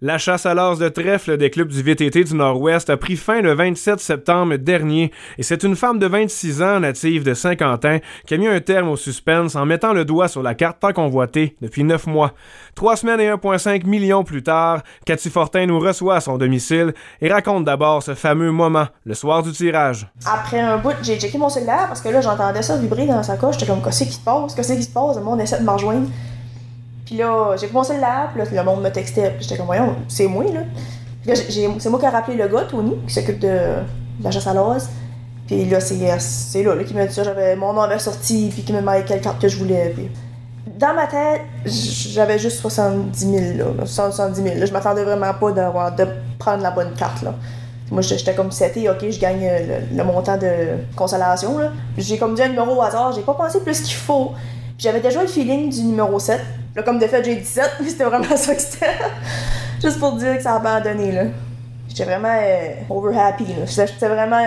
La chasse à l'os de trèfle des clubs du VTT du Nord-Ouest a pris fin le 27 septembre dernier et c'est une femme de 26 ans, native de Saint-Quentin, qui a mis un terme au suspense en mettant le doigt sur la carte tant convoitée depuis neuf mois. Trois semaines et 1,5 millions plus tard, Cathy Fortin nous reçoit à son domicile et raconte d'abord ce fameux moment, le soir du tirage. Après un bout, j'ai checké mon cellulaire parce que là, j'entendais ça vibrer dans sa coche. J'étais comme, qu'est-ce qui se passe? Qu'est-ce qui se passe? Le monde essaie de me rejoindre. Puis là, j'ai commencé le lab, puis là, le monde me textait. J'étais comme, voyons, c'est moi, là. Puis là, c'est moi qui ai rappelé le gars, Tony, qui s'occupe de, la chasse à l'os. Puis là, c'est là, là qui m'a dit ça. J'avais, mon nom avait sorti, puis qui me demandait quelle carte que je voulais. Puis dans ma tête, j'avais juste 70 000, là. 70 000. Là, je m'attendais vraiment pas d'avoir, de prendre la bonne carte, là. Moi, j'étais comme seté, ok, je gagne le, montant de consolation. Là. J'ai comme dit un numéro au hasard, j'ai pas pensé plus qu'il faut. J'avais déjà le feeling du numéro 7. Comme de fait, j'ai 17, mais c'était vraiment ça que c'était. Juste pour dire que ça a abandonné, là. J'étais vraiment euh, over happy, là. C'était vraiment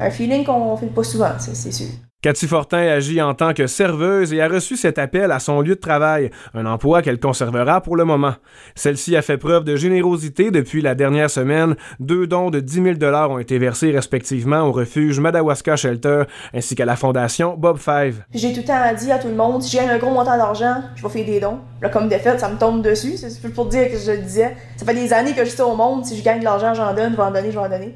un feeling qu'on fait pas souvent, c'est sûr. Cathy Fortin agit en tant que serveuse et a reçu cet appel à son lieu de travail, un emploi qu'elle conservera pour le moment. Celle-ci a fait preuve de générosité depuis la dernière semaine. Deux dons de 10 000 ont été versés respectivement au refuge Madawaska Shelter ainsi qu'à la fondation Bob Five. J'ai tout le temps dit à tout le monde, si j'ai un gros montant d'argent, je vais faire des dons. Là, comme de fait, ça me tombe dessus. C'est pour dire que je le disais. Ça fait des années que je suis au monde, si je gagne de l'argent, j'en donne, je vais en donner, je vais en donner.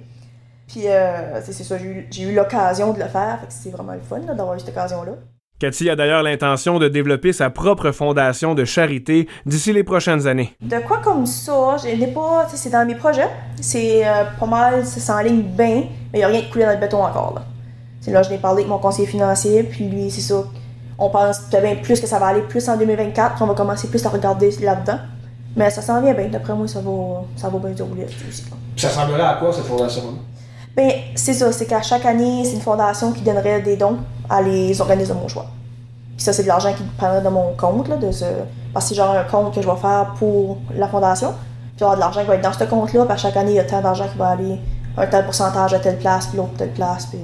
Puis euh, c'est ça, j'ai eu, l'occasion de le faire, fait que c'est vraiment le fun d'avoir eu cette occasion-là. Cathy a d'ailleurs l'intention de développer sa propre fondation de charité d'ici les prochaines années. De quoi comme ça, je n'ai pas, c'est dans mes projets, c'est euh, pas mal, ça s'enligne bien, mais il n'y a rien de coulé dans le béton encore. Là, c'est là je n'ai parlé avec mon conseiller financier, puis lui, c'est ça, on pense bien plus que ça va aller plus en 2024, puis on va commencer plus à regarder là-dedans. Mais ça s'en vient bien, d'après moi, ça va, ça va bien dérouler aussi. Ça ressemblerait à quoi cette fondation-là? Ben, c'est ça, c'est qu'à chaque année, c'est une fondation qui donnerait des dons à les organismes de mon choix. Puis ça, c'est de l'argent qui prendrait de mon compte, là, de ce... parce que c'est genre un compte que je vais faire pour la fondation. Puis aura de l'argent qui va être dans ce compte-là, puis à chaque année, il y a tant d'argent qui va aller, un tel pourcentage à telle place, puis l'autre à telle place, puis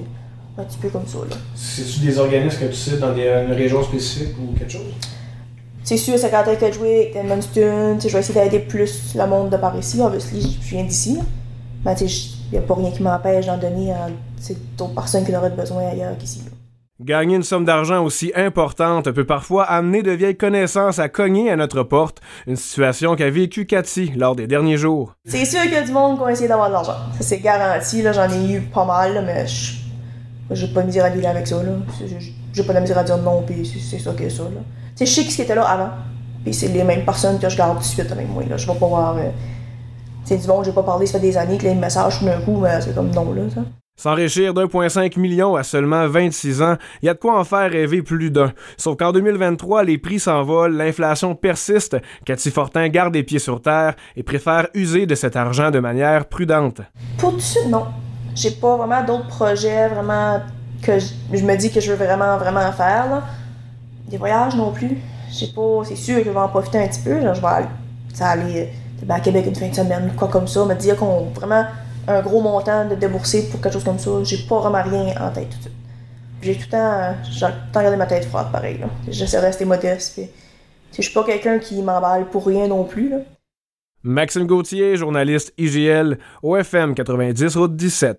un petit peu comme ça. Là. C'est-tu des organismes que tu cites dans des, une région spécifique ou quelque chose? C'est sûr, c'est quand que joué avec Edmundston, je vais essayer d'aider plus le monde de par ici, obviously, je viens d'ici. Mais tu sais, il n'y a pas rien qui m'empêche d'en donner à d'autres personnes qui en auraient besoin ailleurs qu'ici. Gagner une somme d'argent aussi importante peut parfois amener de vieilles connaissances à cogner à notre porte, une situation qu'a vécue Cathy lors des derniers jours. C'est sûr qu'il y a du monde qui a essayé d'avoir de l'argent. C'est garanti. J'en ai eu pas mal, mais je j'ai pas de misère à dealer avec ça. J'ai pas de misère à dire non, puis c'est ça que ça. Là. je sais qui était là avant, puis c'est les mêmes personnes que je garde tout de suite avec moi. Là. Je vais pas voir. Euh, c'est du bon, j'ai pas parlé, ça fait des années que les messages d'un coup, mais c'est comme non, là, ça. S'enrichir d'1,5 million à seulement 26 ans, il y a de quoi en faire rêver plus d'un. Sauf qu'en 2023, les prix s'envolent, l'inflation persiste, Cathy Fortin garde les pieds sur terre et préfère user de cet argent de manière prudente. Pour tout de suite, non. J'ai pas vraiment d'autres projets vraiment que je, me dis que je veux vraiment, vraiment faire. Là. Des voyages non plus. J'ai pas. C'est sûr que je vais en profiter un petit peu. je vais aller, aller ben, Québec une fin de semaine, quoi comme ça, me dire qu'on vraiment un gros montant de débourser pour quelque chose comme ça, j'ai pas vraiment rien en tête tout de suite. J'ai tout le temps, j'ai tout le temps gardé ma tête froide pareil. J'essaie de rester modeste. Puis, je suis pas quelqu'un qui m'emballe pour rien non plus. Là. Maxime Gauthier, journaliste IGL, OFM 90 Route 17.